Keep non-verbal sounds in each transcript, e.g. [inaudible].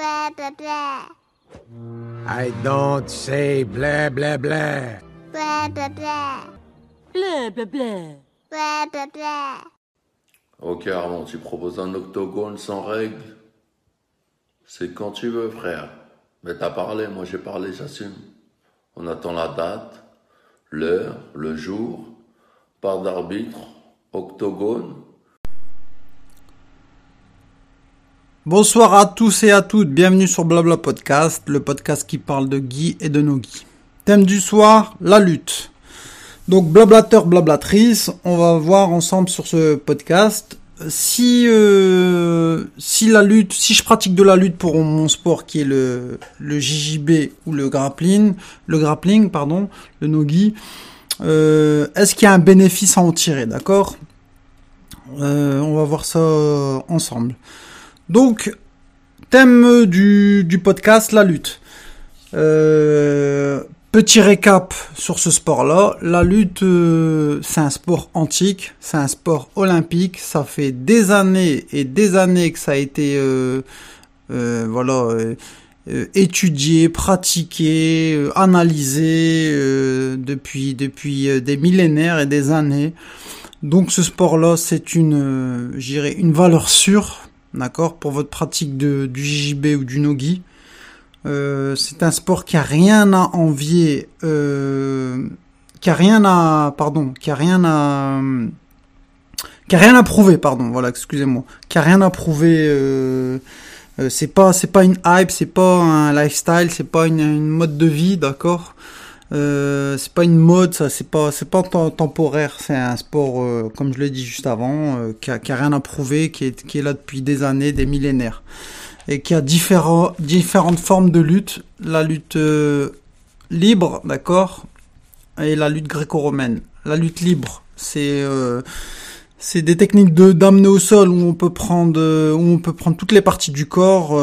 Blah, blah, blah. I don't say blah blah blah. Blah, blah, blah. Bleu, bleu, bleu. Blah, blah, blah. Ok Armand, tu proposes un octogone sans règles? C'est quand tu veux frère. Mais t'as parlé, moi j'ai parlé, j'assume. On attend la date, l'heure, le jour, part d'arbitre, octogone. Bonsoir à tous et à toutes, bienvenue sur Blabla Podcast, le podcast qui parle de Guy et de no-Guy. Thème du soir, la lutte. Donc blablateur, blablatrice, on va voir ensemble sur ce podcast si euh, si la lutte, si je pratique de la lutte pour mon sport qui est le le JJB ou le grappling, le grappling pardon, le no-Guy, euh, est-ce qu'il y a un bénéfice à en tirer, d'accord? Euh, On va voir ça ensemble. Donc, thème du, du podcast, la lutte. Euh, petit récap sur ce sport-là. La lutte, euh, c'est un sport antique, c'est un sport olympique. Ça fait des années et des années que ça a été, euh, voilà, étudié, pratiqué, analysé depuis depuis des millénaires et des années. Donc ce sport-là, c'est une, une valeur sûre, d'accord, pour votre pratique de, du JJB ou du nogi. Euh, c'est un sport qui a rien à envier, euh, qui a rien à, pardon, qui a rien à, qui a rien à prouver, pardon, voilà, excusez-moi, qui a rien à prouver. Euh, euh, c'est pas, c'est pas une hype, c'est pas un lifestyle, c'est pas une, une mode de vie, d'accord? Euh, c'est pas une mode, ça, c'est pas, c'est pas tem- temporaire. C'est un sport, euh, comme je l'ai dit juste avant, euh, qui, a, qui a rien à prouver, qui est, qui est là depuis des années, des millénaires, et qui a différents, différentes formes de lutte. La lutte euh, libre, d'accord, et la lutte gréco-romaine. La lutte libre, c'est euh, c'est des techniques de d'amener au sol où on peut prendre où on peut prendre toutes les parties du corps,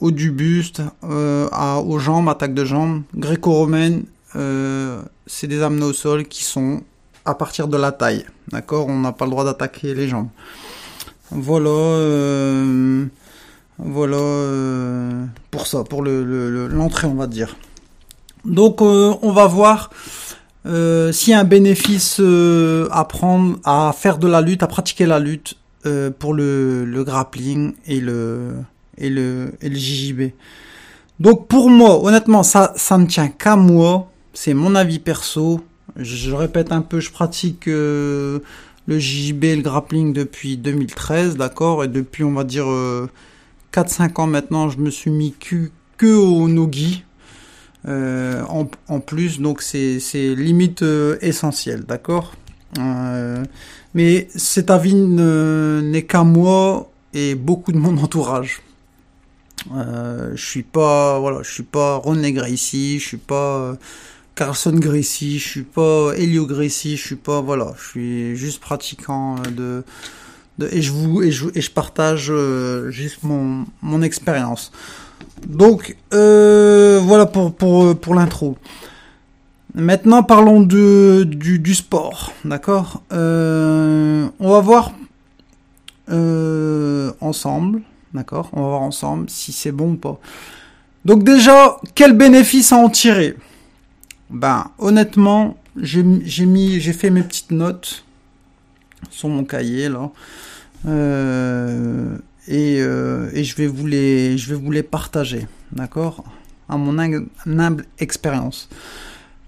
haut du buste, euh, à, aux jambes, attaque de jambes. Gréco-romaine, euh, c'est des amenés au sol qui sont à partir de la taille. D'accord? On n'a pas le droit d'attaquer les jambes. Voilà. euh, voilà pour ça, pour le le- l'entrée, on va dire. Donc, on va voir s'il y a un bénéfice à prendre, à faire de la lutte, à pratiquer la lutte pour le grappling et le et le et le JJB. Donc pour moi, honnêtement, ça ça ne tient qu'à moi. C'est mon avis perso. Je, répète un peu, je pratique euh, le JJB le grappling depuis 2013, d'accord, et depuis on va dire euh, 4-5 ans maintenant, je me suis mis que, au nogi. Euh, en, en plus, donc c'est limite euh, essentiel, d'accord? Euh, mais cet avis ne- n'est qu'à moi et beaucoup de mon entourage. Euh, je suis pas, voilà, je suis pas René Gracie, je suis pas euh, Carlson Gracie, je suis pas Elio Gracie, je suis pas, voilà, je suis juste pratiquant euh, de, de et je vous et je, et je partage euh, juste mon mon expérience. Donc euh, voilà pour pour pour l'intro. Maintenant parlons de du du sport, d'accord? Euh, on va voir ensemble, d'accord? On va voir ensemble si c'est bon ou pas. Donc déjà, quel bénéfice à en tirer? Ben honnêtement, j'ai mis j'ai fait mes petites notes sur mon cahier là. Euh, et, euh, et je vais vous les je vais vous les partager, d'accord, à mon hum- humble expérience.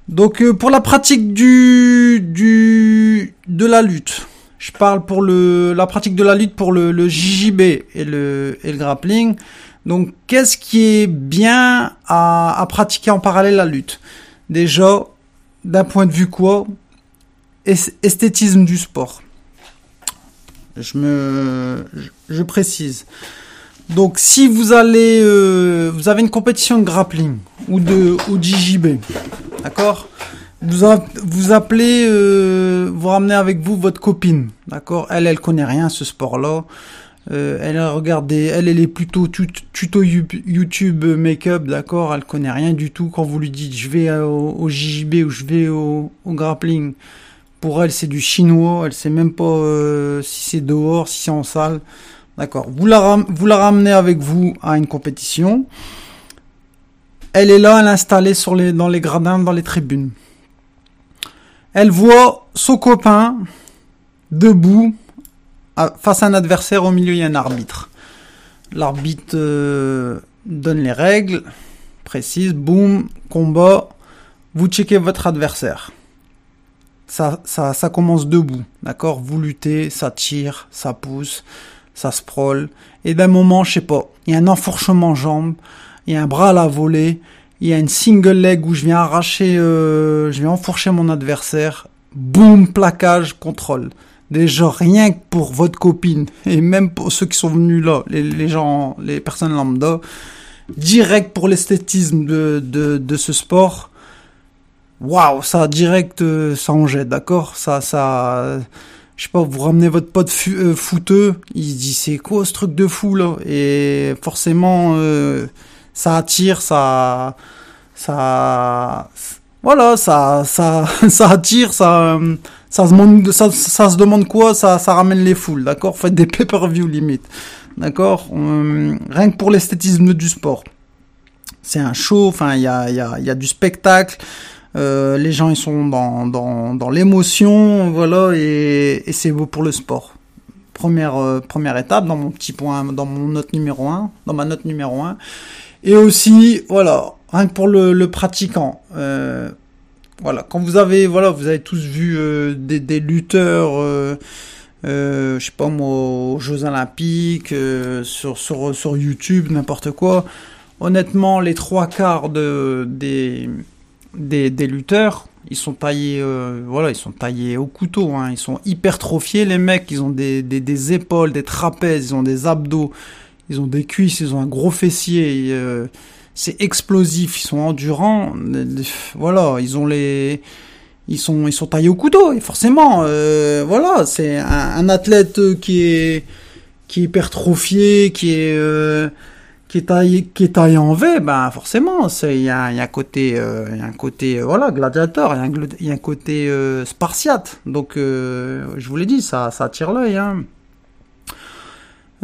Donc euh, pour la pratique du du de la lutte, je parle pour le la pratique de la lutte pour le, le JJB et le et le grappling. Donc qu'est-ce qui est bien à, à pratiquer en parallèle la lutte? Déjà d'un point de vue quoi? Es- Esthétisme du sport. Je me, je, précise. Donc, si vous allez, euh, vous avez une compétition de grappling ou de ou JJB, d'accord? Vous vous appelez, euh, vous ramenez avec vous votre copine, d'accord? Elle, elle connaît rien à ce sport-là. Euh, elle a regardé, elle, elle est plutôt tut- tuto You- YouTube euh, make-up, d'accord? Elle connaît rien du tout. Quand vous lui dites, je vais au, JJB ou je vais au, grappling, pour elle, c'est du chinois. Elle sait même pas euh, si c'est dehors, si c'est en salle. D'accord? Vous la, vous la ramenez avec vous à une compétition. Elle est là, elle est installée sur les, dans les gradins, dans les tribunes. Elle voit son copain debout face à un adversaire. Au milieu, il y a un arbitre. L'arbitre euh, donne les règles précises. Boum, combat. Vous checkez votre adversaire. Ça commence debout, d'accord? Vous luttez, ça tire, ça pousse, ça sprawl. Et d'un moment, je sais pas, il y a un enfourchement jambe, il y a un bras à la volée, il y a une single leg où je viens arracher, euh, je viens enfourcher mon adversaire. Boum, plaquage, contrôle. Déjà, rien que pour votre copine, et même pour ceux qui sont venus là, les, gens, les personnes lambda, direct pour l'esthétisme de, de, ce sport, waouh, ça direct, euh, ça en jette, d'accord? Ça, ça, je sais pas, vous ramenez votre pote euh, fouteux, il se dit c'est quoi ce truc de fou là? Et forcément, ça attire, ça, ça, voilà, ça, ça, [laughs] ça attire, ça, ça se demande, quoi? Ça, ça ramène les foules, d'accord? Faites des pay-per-view limite, d'accord? Euh, Rien que pour l'esthétisme du sport. C'est un show, enfin, il y a, y, a, y a du spectacle. Euh, les gens ils sont dans, dans, dans l'émotion, voilà, et, et c'est beau pour le sport. Première, euh, première étape dans mon petit point, dans mon note numéro 1, dans ma note numéro 1. Et aussi, voilà, rien que pour le, pratiquant. Euh, voilà, quand vous avez, voilà, vous avez tous vu euh, des, des lutteurs, euh, euh, je sais pas moi, aux Jeux Olympiques, euh, sur, sur, sur YouTube, n'importe quoi. Honnêtement, les trois quarts de, des, des, des lutteurs, ils sont taillés, euh, voilà, ils sont taillés au couteau, hein. ils sont hypertrophiés les mecs, ils ont des, des, des épaules, des trapèzes, ils ont des abdos, ils ont des cuisses, ils ont un gros fessier, euh, c'est explosif, ils sont endurants, voilà, ils ont les, ils sont, ils sont taillés au couteau, et forcément, euh, voilà, c'est un, athlète qui est, qui est hypertrophié, qui est, euh, qui est taillé, qui est taillé en V, ben forcément, c'est il y a, y a un côté, il y a un côté, voilà, gladiateur, il y a un, côté spartiate. Donc, je vous l'ai dit, ça, ça attire l'œil. Hein.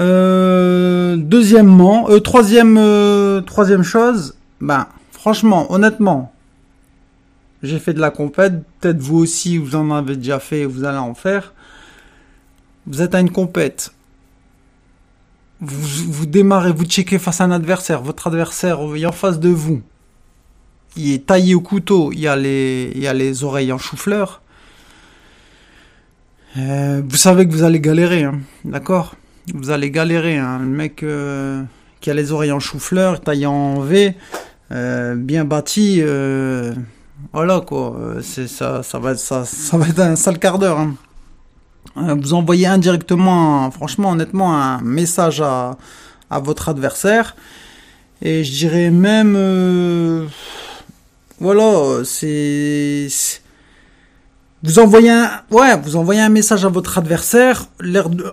Euh, deuxièmement, euh, troisième, euh, troisième chose, ben franchement, honnêtement, j'ai fait de la compète. Peut-être vous aussi, vous en avez déjà fait, vous allez en faire. Vous êtes à une compète vous, vous démarrez, vous checkez face à un adversaire, votre adversaire est en face de vous, il est taillé au couteau, il y a les, il y a les oreilles en chou-fleur, Euh, vous savez que vous allez galérer, hein, d'accord? Vous allez galérer, hein. le mec euh, qui a les oreilles en chou-fleur, en V, euh, bien bâti, euh, voilà quoi, euh, c'est ça, ça va être ça, ça va être un sale quart d'heure. Hein. Vous envoyez indirectement, franchement, honnêtement, un message à, à votre adversaire. Et je dirais même, voilà, c'est- vous envoyez un, ouais, vous envoyez un message à votre adversaire.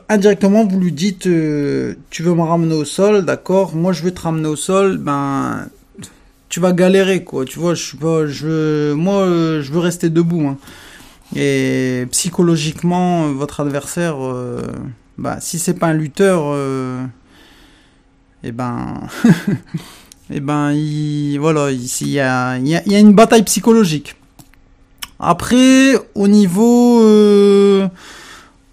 indirectement, vous lui dites, euh, tu veux me ramener au sol, d'accord Moi, je veux te ramener au sol. Ben, tu vas galérer, quoi. Tu vois, je suis moi, euh, je veux rester debout. Hein. Et psychologiquement, votre adversaire, euh, bah, si c'est pas un lutteur, euh, et ben, [laughs] et ben, il, voilà, ici il y a, il y y a une bataille psychologique. Après, au niveau, euh,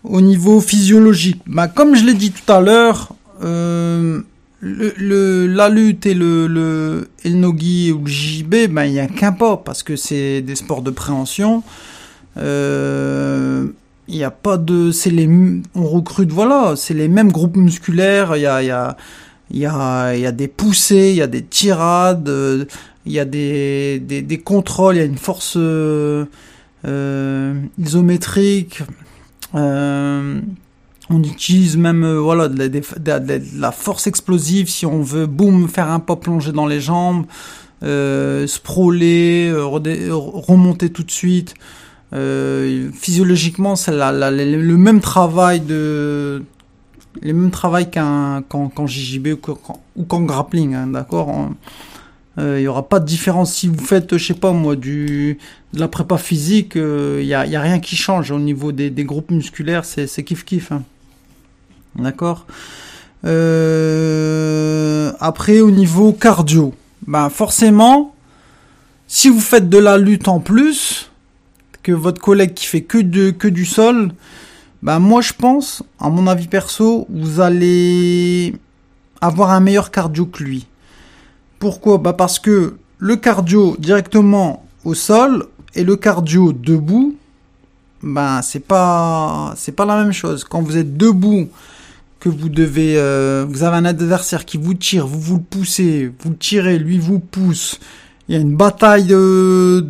au niveau physiologique, bah, comme je l'ai dit tout à l'heure, euh, le, la lutte et le, le, le nogi ou le JB, ben, il y a qu'un pas parce que c'est des sports de préhension. Euh, il n'y a pas de, c'est les, on recrute, voilà, c'est les mêmes groupes musculaires. Il y a, y a, y a, il y a des poussées, il y a des tirades, il y a des, des, contrôles, il y a une force euh, euh, isométrique. Euh, on utilise même voilà de la, force explosive si on veut boum faire un pas plongé dans les jambes, euh, sprawler, remonter tout de suite. Physiologiquement, c'est le le même travail de les mêmes travail qu'un qu'en qu'en JJB ou qu'en ou qu'en grappling, hein, d'accord. Euh, Il y aura pas de différence si vous faites, je sais pas moi, du de la prépa physique. Il y, a, y a rien qui change au niveau des, groupes musculaires. C'est c'est kiff kiff. hein. D'accord? Euh, après, au niveau cardio, ben forcément, si vous faites de la lutte en plus, que votre collègue qui fait que de que du sol, ben moi je pense, à mon avis perso, vous allez avoir un meilleur cardio que lui. Pourquoi? Bah parce que le cardio directement au sol et le cardio debout, ben c'est pas pas la même chose. Quand vous êtes debout, que vous devez, euh, vous avez un adversaire qui vous tire, vous vous le poussez, vous le tirez, lui vous pousse. Il y a une bataille de,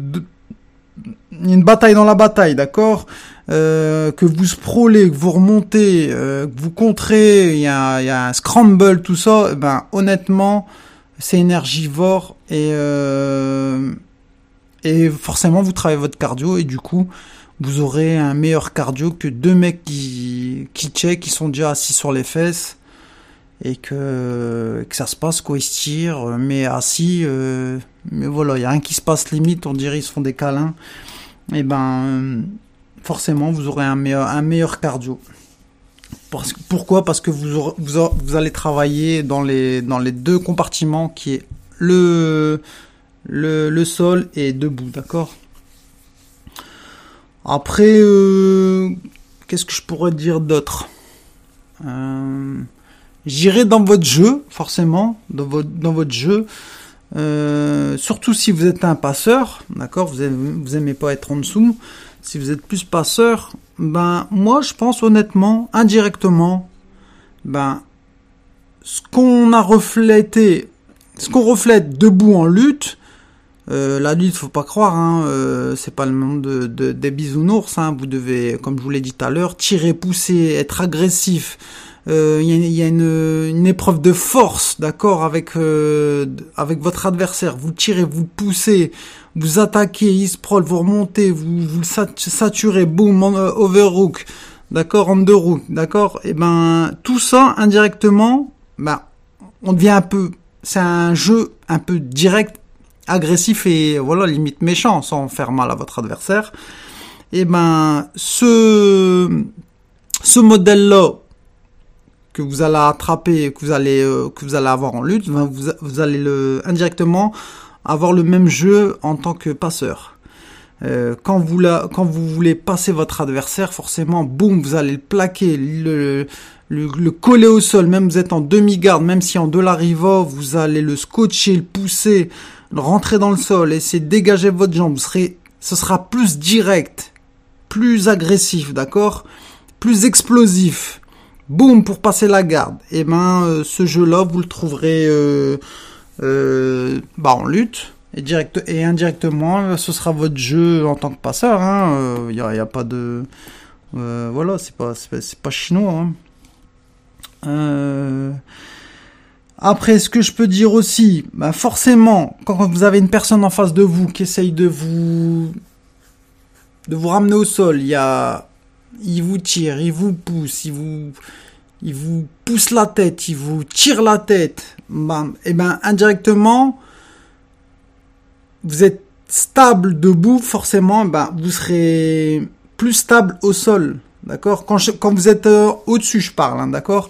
une bataille dans la bataille, d'accord? Euh, Que vous sprawlez, que vous remontez, euh, que vous contrez, il y a, il y a un scramble, tout ça. eh Ben honnêtement, c'est énergivore et euh, et forcément vous travaillez votre cardio et du coup vous aurez un meilleur cardio que deux mecs qui qui check, qui sont déjà assis sur les fesses et que que ça se passe quoi ils se tirent mais assis euh, mais voilà il y a un qui se passe limite on dirait ils se font des câlins. Et ben euh, forcément vous aurez un meilleur un meilleur cardio pourquoi? Parce que vous vous, allez travailler dans les dans les deux compartiments qui est le le, le sol et debout d'accord? Après euh, qu'est-ce que je pourrais dire d'autre? Euh, J'irai dans votre jeu, forcément, dans votre, dans votre jeu. Euh, surtout si vous êtes un passeur, d'accord, vous aimez, vous aimez pas être en dessous. Si vous êtes plus passeur, ben moi je pense honnêtement, indirectement, ben ce qu'on a reflété, ce qu'on reflète debout en lutte, euh, la lutte, faut pas croire, hein, euh, c'est pas le monde de, de- des bisounours. Hein, vous devez, comme je vous l'ai dit tout à l'heure, tirer, pousser, être agressif. Euh, Il y a, une, épreuve de force, d'accord, avec euh, avec votre adversaire. Vous tirez, vous poussez, vous attaquez, il sprawl, vous remontez, vous vous le sat- saturez, boum, en- euh, overhook, d'accord, underhook, d'accord. Et ben tout ça indirectement, ben on devient un peu, c'est un jeu un peu direct agressif et voilà limite méchant sans faire mal à votre adversaire et ben ce ce modèle là que vous allez attraper que vous allez euh, que vous allez avoir en lutte ben, vous, vous allez le indirectement avoir le même jeu en tant que passeur. Euh, quand vous la, quand vous voulez passer votre adversaire forcément boum vous allez le plaquer le le, le coller au sol, même vous êtes en demi-garde, même si en de la riva, vous allez le scotcher, le pousser, le rentrer dans le sol, essayer de dégager votre jambe, vous serez, ce sera plus direct, plus agressif, d'accord? Plus explosif. Boum, pour passer la garde. Et ben, euh, ce jeu-là, vous le trouverez euh, euh, bah, en lutte. Et, direct, et indirectement, ce sera votre jeu en tant que passeur. Il hein. n'y a, a pas de... voilà, c'est pas, pas, pas chinois. Hein. Après, ce que je peux dire aussi, bah forcément, quand vous avez une personne en face de vous qui essaye de vous de vous ramener au sol, il y a, il vous tire, il vous pousse, il vous, pousse la tête, il vous tire la tête, et ben indirectement, vous êtes stable debout, forcément, ben vous serez plus stable au sol. D'accord? Quand, vous êtes euh, au-dessus, je parle, hein, d'accord?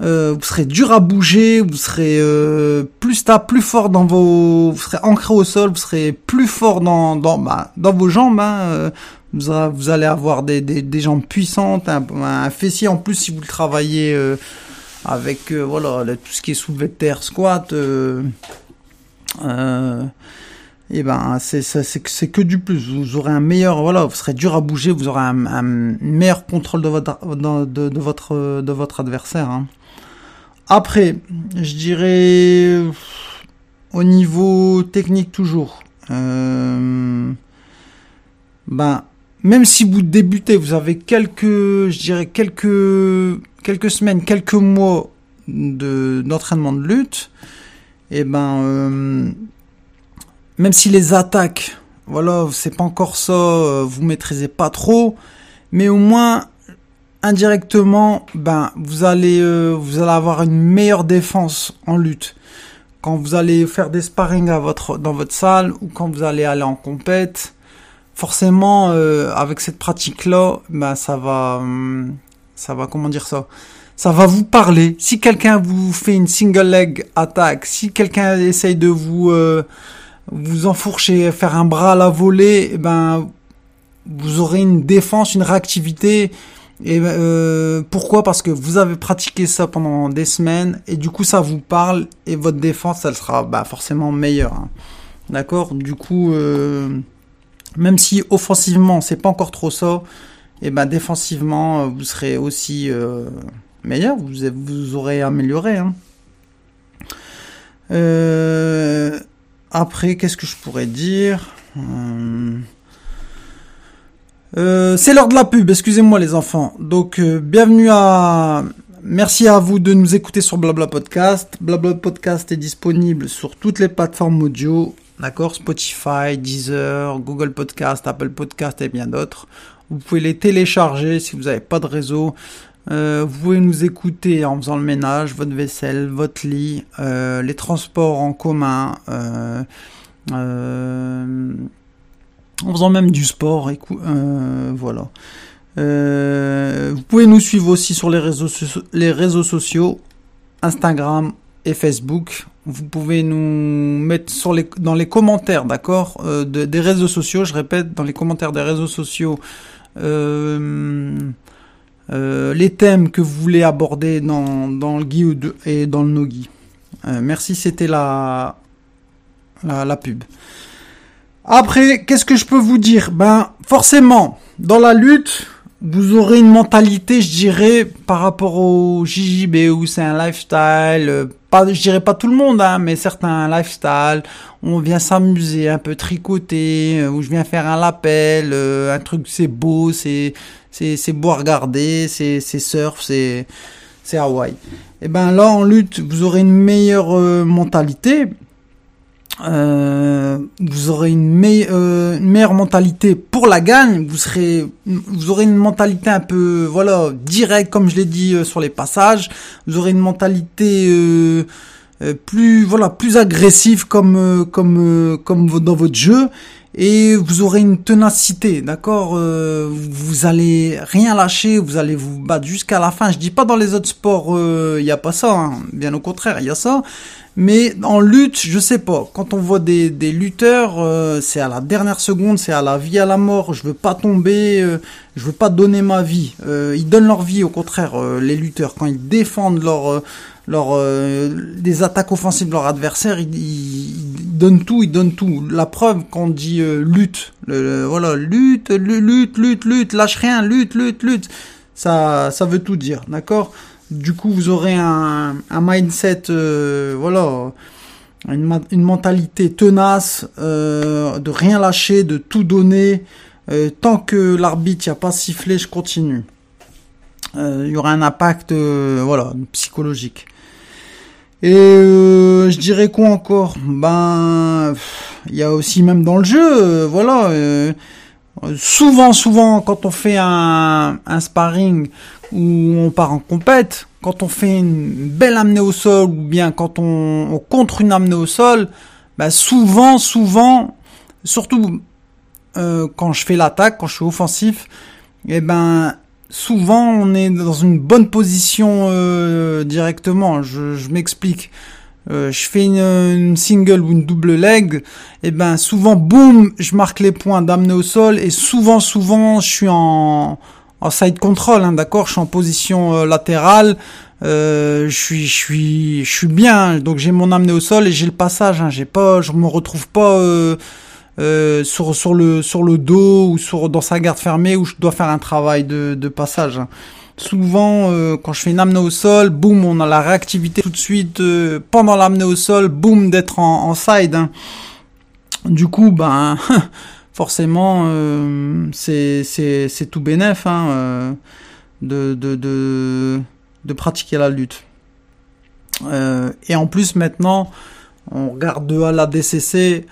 Euh, Vous serez dur à bouger, vous serez euh, plus stable, plus fort dans vos... Vous serez ancré au sol, vous serez plus fort dans, bah, vos jambes. Hein, vous, allez avoir des, jambes puissantes, un, fessier en plus si vous le travaillez euh, avec euh, voilà tout ce qui est soulevé de terre, squat. Euh, euh, et ben c'est c'est que- du plus. Vous aurez un meilleur voilà, vous serez dur à bouger, vous aurez un, meilleur contrôle de votre votre de votre adversaire. hein. Après, je dirais au niveau technique toujours. Ben même si vous débutez, vous avez quelques je dirais quelques quelques semaines, quelques mois de d'entraînement de lutte. Et ben euh, même si les attaques, voilà, c'est pas encore ça, euh, vous maîtrisez pas trop, mais au moins indirectement, ben vous allez euh, vous allez avoir une meilleure défense en lutte. Quand vous allez faire des sparring à votre dans votre salle ou quand vous allez aller en compète, forcément euh, avec cette pratique là, ben ça va hum, ça va comment dire ça? Ça va vous parler. Si quelqu'un vous fait une single leg attaque, si quelqu'un essaye de vous euh, vous enfourcher, faire un bras à la volée, eh ben vous aurez une défense, une réactivité. Et euh, pourquoi? Parce que vous avez pratiqué ça pendant des semaines et du coup ça vous parle et votre défense elle sera bah, forcément meilleure. hein. D'accord? Du coup, euh, même si offensivement c'est pas encore trop ça, et ben défensivement euh, vous serez aussi euh, meilleur, vous, vous aurez amélioré. Hein. Euh, après, qu'est-ce que je pourrais dire C'est l'heure de la pub, excusez-moi les enfants. Donc, bienvenue à... Merci à vous de nous écouter sur Blabla Podcast. Blabla Podcast est disponible sur toutes les plateformes audio, d'accord Spotify, Deezer, Google Podcast, Apple Podcast et bien d'autres. Vous pouvez les télécharger si vous n'avez pas de réseau. Euh, vous pouvez nous écouter en faisant le ménage, votre vaisselle, votre lit, euh, les transports en commun, euh, en faisant même du sport. voilà. Vous pouvez nous suivre aussi sur les réseaux, les réseaux sociaux, Instagram et Facebook. Vous pouvez nous mettre sur les, dans les commentaires, d'accord, euh, de- des réseaux sociaux. Je répète, dans les commentaires des réseaux sociaux. Euh, euh, les thèmes que vous voulez aborder dans, le Guy ou de- et dans le. Euh, merci, c'était la, la, la pub. Après, qu'est-ce que je peux vous dire? Ben, forcément, dans la lutte, vous aurez une mentalité, je dirais, par rapport au JJB où c'est un lifestyle. euh, Pas, je dirais pas tout le monde, hein, mais certains lifestyle. On vient s'amuser, un peu tricoter, euh, où je viens faire un lapel, euh, un truc c'est beau, c'est c'est c'est beau à regarder, c'est c'est surf, c'est c'est Hawaï. Et ben là en lutte, vous aurez une meilleure mentalité. Euh, vous aurez euh, une meilleure mentalité pour la gagne. Vous serez, vous aurez une mentalité un peu, voilà, directe, comme je l'ai dit euh, sur les passages. Vous aurez une mentalité plus, voilà, plus agressive comme, comme, comme dans votre jeu. Et vous aurez une ténacité, d'accord Euh, Vous allez rien lâcher, vous allez vous battre jusqu'à la fin. Je dis pas dans les autres sports, il y a pas ça. hein. Bien au contraire, il y a ça. Mais en lutte, je sais pas. Quand on voit des, des lutteurs, euh, c'est à la dernière seconde, c'est à la vie à la mort. Je veux pas tomber, euh, je veux pas donner ma vie. Euh, ils donnent leur vie, au contraire, euh, les lutteurs quand ils défendent leur euh, leur euh, des attaques offensives de leur adversaire, ils, ils- donnent tout, ils donnent tout. La preuve quand on dit euh, lutte, le- le- voilà, lutte, lu- lutte, lutte, lutte, lâche rien, lutte, lutte, lutte. Ça, ça veut tout dire, d'accord? Du coup, vous aurez un, un mindset, euh, voilà, une, une mentalité tenace, euh, de rien lâcher, de tout donner. Euh, tant que l'arbitre n'a pas sifflé, je continue. Euh, Il y aura un impact, voilà, psychologique. Et euh, je dirais quoi encore? Ben, il y a aussi même dans le jeu, euh, voilà. euh, souvent, souvent, quand on fait un, un sparring où on part en compète, quand on fait une belle amenée au sol ou bien quand on, on contre une amenée au sol, ben souvent, souvent, surtout quand je fais l'attaque, quand je suis offensif, eh ben souvent on est dans une bonne position euh, directement. Je, m'explique. Euh, je fais une, single ou une double leg, et ben souvent boum, je marque les points d'amener au sol et souvent souvent je suis en en side control, hein, d'accord, je suis en position euh, latérale, euh, je suis je suis je suis bien, donc j'ai mon amené au sol et j'ai le passage, hein, j'ai pas, je me retrouve pas euh, sur sur le sur le dos ou sur dans sa garde fermée où je dois faire un travail de de passage. Souvent, euh, quand je fais une amenée au sol, boum, on a la réactivité tout de suite euh, pendant l'amenée au sol, boum, d'être en, en side. hein. Du coup, ben, [laughs] forcément, euh, c'est c'est c'est tout bénef hein, euh, de, de de de pratiquer la lutte. Et en plus, maintenant, on regarde de à la DCC.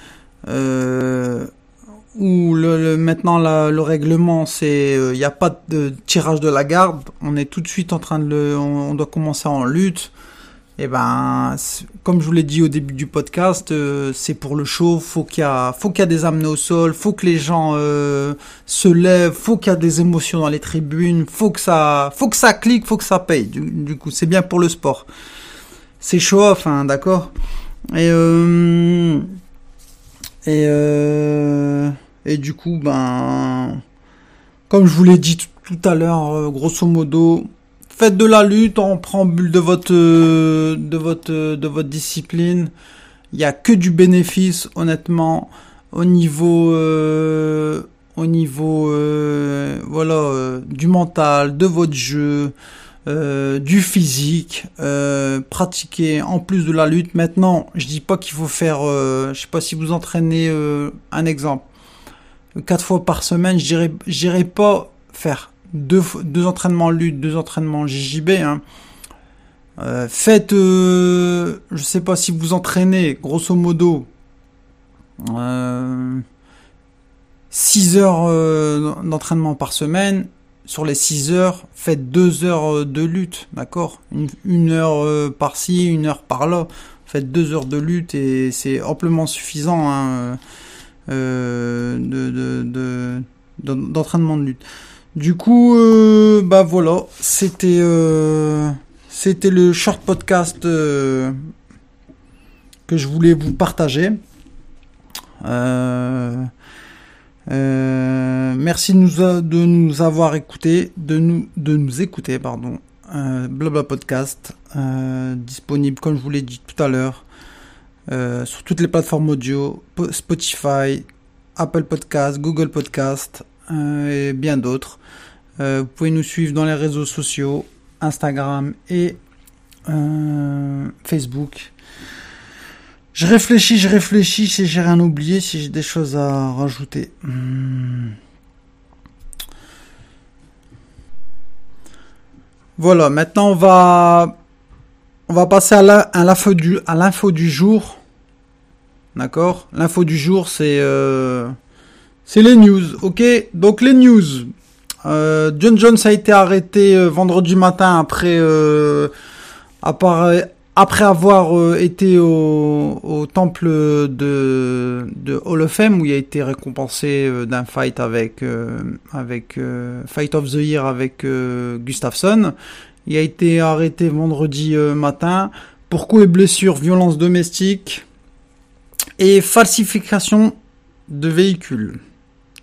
Euh, où le, maintenant le règlement c'est il n'y a pas de tirage de la garde, on est tout de suite en train de le on, doit commencer en lutte Et ben, c'est- comme je vous l'ai dit au début du podcast, euh, c'est pour le show. Faut qu'il y a, faut qu'il y a des amenés au sol. Faut que les gens euh, se lèvent. Faut qu'il y a des émotions dans les tribunes. Faut que ça, faut que ça clique. Faut que ça paye. Du, coup, c'est bien pour le sport. C'est show off, hein, d'accord? Et euh, et euh, et du coup, ben, comme je vous l'ai dit tout à l'heure, euh, grosso modo, faites de la lutte en préambule de votre euh, de votre de votre discipline. Il y a que du bénéfice, honnêtement, au niveau au niveau voilà du mental, de votre jeu, euh, du physique, euh, pratiquer en plus de la lutte. Maintenant, je dis pas qu'il faut faire, euh, je sais pas si vous entraînez euh, un exemple quatre fois par semaine, dirais pas faire deux, deux entraînements lutte, deux entraînements JJB. Hein. Faites, je sais pas si vous entraînez, grosso modo, euh, 6 heures d'entraînement par semaine. Sur les 6 heures, faites 2 heures euh, de lutte, d'accord? Une, heure euh, par-ci, une heure par-là. Faites 2 heures de lutte et c'est amplement suffisant. Hein, euh, de, de, de- d'en- d'entraînement de lutte. Du coup, bah voilà, c'était le short podcast que je voulais vous partager. Euh, merci de nous, avoir écouté, de nous écouter, pardon. Euh, Blabla podcast euh, disponible comme je vous l'ai dit tout à l'heure sur toutes les plateformes audio, Po- Spotify, Apple Podcast, Google Podcast et bien d'autres. Vous pouvez nous suivre dans les réseaux sociaux, Instagram et Facebook. Je réfléchis, je réfléchis si j'ai rien oublié, si j'ai des choses à rajouter. Hmm. Voilà, maintenant on va on va passer à l'info du à l'info du jour. D'accord? L'info du jour, c'est euh, c'est les news. Ok? Donc les news. Euh, John Jones a été arrêté euh, vendredi matin après euh, appara- après avoir euh, été au, temple de de Hall of Fame où il a été récompensé euh, d'un fight avec euh, Fight of the Year avec Gustafsson. Il a été arrêté vendredi matin pour coups et blessures, violence domestique et falsification de véhicules.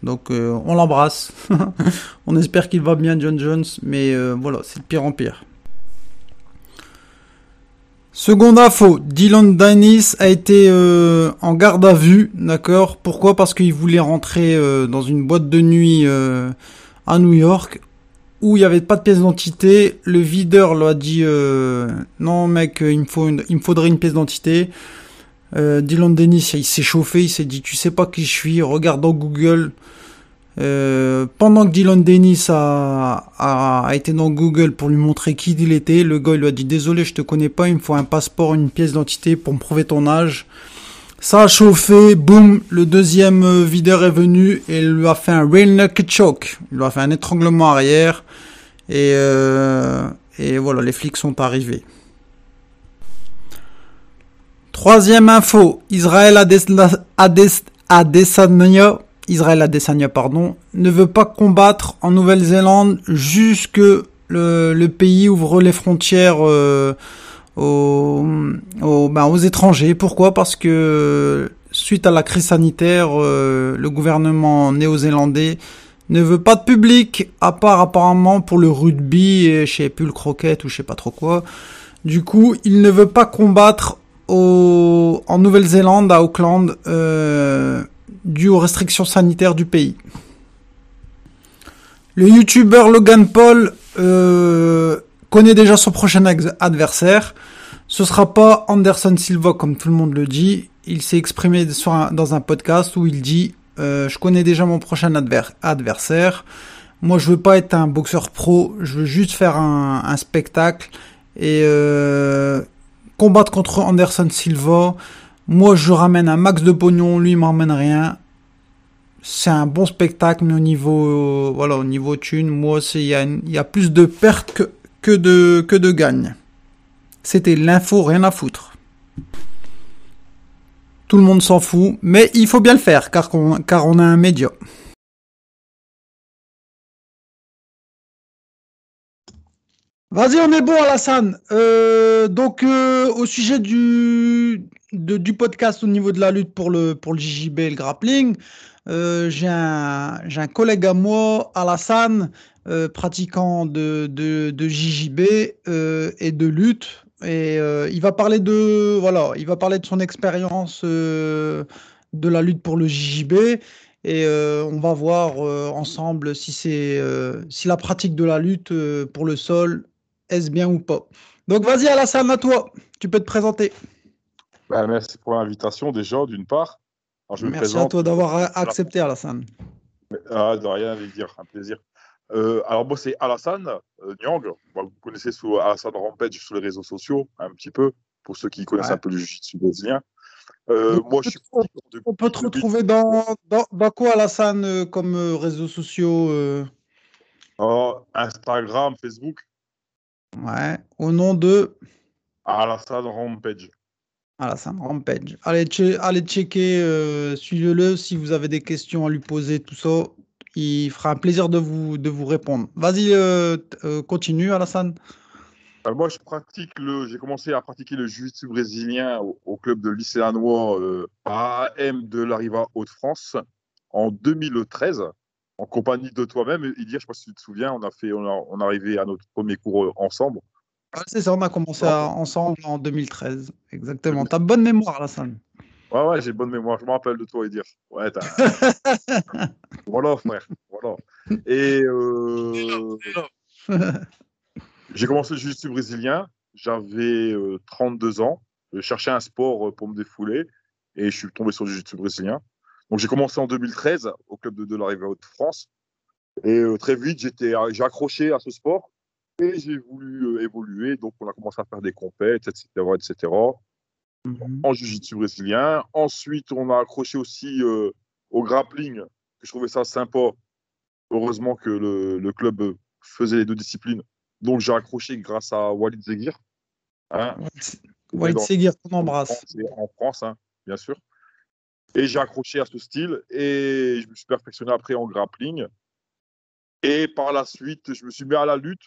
Donc on l'embrasse. [laughs] on espère qu'il va bien John Jones, mais voilà, c'est de pire en pire. Seconde info, Dylan Dennis a été euh, en garde à vue, d'accord? Pourquoi? Parce qu'il voulait rentrer euh, dans une boîte de nuit euh, à New York où il n'y avait pas de pièce d'identité. Le videur lui a dit non mec, il me faudrait une pièce d'identité. Dylan Dennis, il s'est chauffé, il s'est dit tu sais pas qui je suis, regarde dans Google. Euh, pendant que Dylan Dennis a, a, a été dans Google pour lui montrer qui il était, le gars lui a dit désolé je te connais pas, il me faut un passeport, une pièce d'identité pour me prouver ton âge. Ça a chauffé, boum, le deuxième euh, videur est venu et il lui a fait un real naked choke. Il lui a fait un étranglement arrière et, euh, et voilà, les flics sont arrivés. Troisième info, Israël Adesanya, Israël Adesanya, pardon, ne veut pas combattre en Nouvelle-Zélande jusque le, le pays ouvre les frontières euh, aux, ben, aux étrangers. Pourquoi? Parce que suite à la crise sanitaire, euh, le gouvernement néo-zélandais ne veut pas de public, à part apparemment pour le rugby et je sais plus le croquet ou je sais pas trop quoi. Du coup, il ne veut pas combattre au, en Nouvelle-Zélande, à Auckland, euh, dû aux restrictions sanitaires du pays. Le youtubeur Logan Paul euh, connaît déjà son prochain adversaire. Ce sera pas Anderson Silva comme tout le monde le dit. Il s'est exprimé dans un podcast où il dit euh, je connais déjà mon prochain adver- adversaire. Moi, je veux pas être un boxeur pro. Je veux juste faire un, un spectacle et euh, combattre contre Anderson Silva. Moi, je ramène un max de pognon. Lui, il m'emmène rien. C'est un bon spectacle, mais au niveau, euh, voilà, au niveau thune, moi, il y y a plus de pertes que, que de, que de gagne. C'était l'info rien à foutre. Tout le monde s'en fout, mais il faut bien le faire car on, car on a un média. Vas-y, on est bon, Alassane. Euh, donc, euh, au sujet du, de- du podcast au niveau de la lutte pour le, pour le JJB et le grappling, euh, j'ai un, un collègue à moi, Alassane, euh, pratiquant de, de, JJB euh, et de lutte. Et il va parler de, voilà, il va parler de son expérience de la lutte pour le JJB. Et on va voir ensemble si si la pratique de la lutte pour le sol est-ce bien ou pas. Donc vas-y Alassane, à toi. Tu peux te présenter. Bah, merci pour l'invitation déjà, d'une part. Alors, je me Merci à toi d'avoir accepté Alassane. Ah, de rien, dire, un plaisir. Euh, alors moi, c'est Alassane euh, Nyang. Vous connaissez sous Alassane Rampage sur les réseaux sociaux, un petit peu, pour ceux qui connaissent Ouais. un peu le jiu-jitsu brésilien. Euh, On moi, je suis depuis On peut te 2000. retrouver dans, dans, dans quoi Alassane comme réseaux sociaux Ah, Instagram, Facebook, Ouais, au nom de Alassane Rampage. Alassane Rampage. Allez, che- allez checker, euh, suivez-le si vous avez des questions à lui poser, tout ça. Il fera un plaisir de vous, de vous répondre. Vas-y, euh, euh, continue Alassane. Euh, moi, je pratique le. J'ai commencé à pratiquer le jiu-jitsu brésilien au, club de lycéanois AM de la Riva Hauts-de-France en 2013, en compagnie de toi-même. Idir, je ne sais pas si tu te souviens, on a fait, on, a, on est arrivé à notre premier cours ensemble. C'est ça, on a commencé à- ensemble en 2013. Exactement. T'as bonne mémoire, Alassane. Ouais, ouais, j'ai bonne mémoire. Je me rappelle de toi, Idir. Ouais, t'as- [laughs] voilà, frère. Voilà. Et euh, j'ai commencé le jiu-jitsu brésilien. J'avais euh, 32 ans. Je cherchais un sport euh, pour me défouler et je suis tombé sur le jiu-jitsu brésilien. Donc j'ai commencé en 2013 au club de, de la Rivière Haute-France. Et euh, très vite, j'étais, j'ai accroché à ce sport et j'ai voulu euh, évoluer. Donc on a commencé à faire des compètes, etc., etc. Mhm. en jiu-jitsu brésilien. Ensuite, on a accroché aussi euh, au grappling, que je trouvais ça sympa. Heureusement que le, le club faisait les deux disciplines. Donc j'ai accroché grâce à Walid Zegir. Hein, Walid Seguir, qu'on embrasse. En France, hein, bien sûr. Et j'ai accroché à ce style et je me suis perfectionné après en grappling. Et par la suite, je me suis mis à la lutte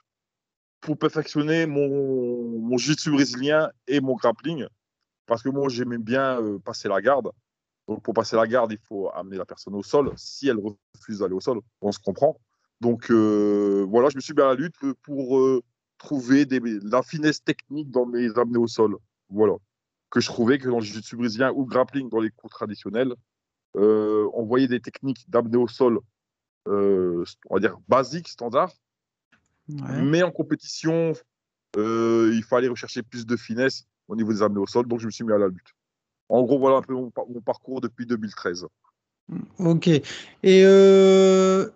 pour perfectionner mon, mon jiu-jitsu brésilien et mon grappling. Parce que moi, j'aimais bien euh, passer la garde. Donc, pour passer la garde, il faut amener la personne au sol. Si elle refuse d'aller au sol, on se comprend. Donc, euh, voilà, je me suis mis à la lutte pour euh, trouver des, la finesse technique dans mes amener au sol. Voilà que je trouvais que dans le jiu-jitsu brésilien ou grappling dans les cours traditionnels, on voyait des techniques d'amener au sol, on va dire basiques, standards, Ouais. mais en compétition, euh, il fallait rechercher plus de finesse au niveau des amenés au sol, donc je me suis mis à la lutte. En gros, voilà un peu mon, par- mon parcours depuis 2013. Ok. Et euh,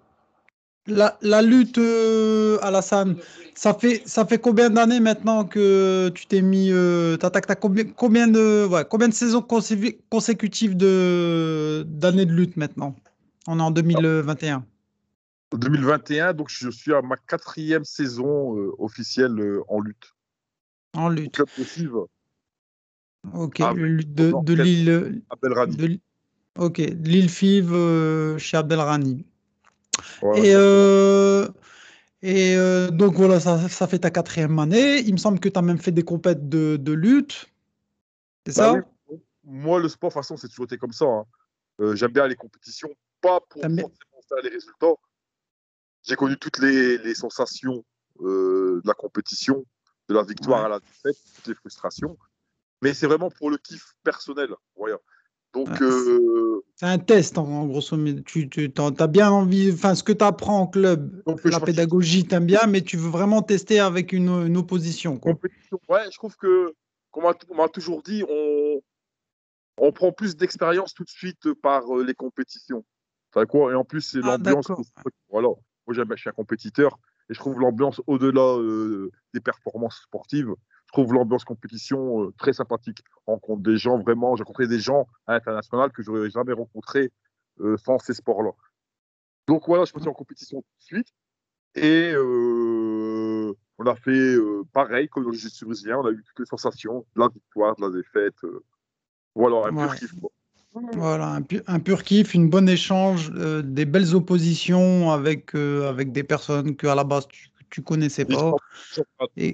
la, la lutte, euh, Alassane, ça fait, ça fait combien d'années maintenant que tu t'es mis. Euh, t'attaques, t'as combien, combien, de, ouais, combien de saisons consécu- consécutives de, d'années de lutte maintenant? On est en 2021. 2021, donc je suis à ma quatrième saison euh, officielle euh, en lutte. En lutte. club de Ok. Ah, le lutte de, de l'île. De, ok. l'île Five euh, chez Voilà, Abdelrani. Et, exactement. euh, et donc voilà, ça, ça fait ta quatrième année. Il me semble que tu as même fait des compètes de, de lutte. C'est Bah ça? oui. Moi, le sport, de toute façon, c'est toujours été comme ça. hein. J'aime bien les compétitions, pas pour forcément faire les résultats. J'ai connu toutes les, les sensations euh, de la compétition, de la victoire Ouais. à la défaite, toutes les frustrations. Mais c'est vraiment pour le kiff personnel. Voilà. Donc, Ouais, euh, C'est un test en, en grosso modo. Tu, tu as bien envie, enfin, ce que tu apprends en club, la pédagogie, t'aimes bien, mais tu veux vraiment tester avec une, une opposition. Quoi. compétition, ouais, je trouve que, comme on m'a- toujours dit, on, on prend plus d'expérience tout de suite par euh, les compétitions. Quoi Et en plus, c'est Ah, l'ambiance. Voilà. Moi, j'aime, je suis un compétiteur et je trouve l'ambiance au-delà euh, des performances sportives. Je trouve l'ambiance compétition euh, très sympathique. Je rencontre des gens vraiment. J'ai rencontré des gens à l'international que je n'aurais jamais rencontrés euh, sans ces sports-là. Donc voilà, je suis en compétition tout de suite. Et On a fait pareil comme dans le brésilien. On a eu toutes les sensations, de la victoire, de la défaite. voilà, un Ouais. pur kiff. quoi. Voilà, un, pu- un pur kiff, une bonne échange, euh, des belles oppositions avec, euh, avec des personnes que à la base tu, tu connaissais pas. Et-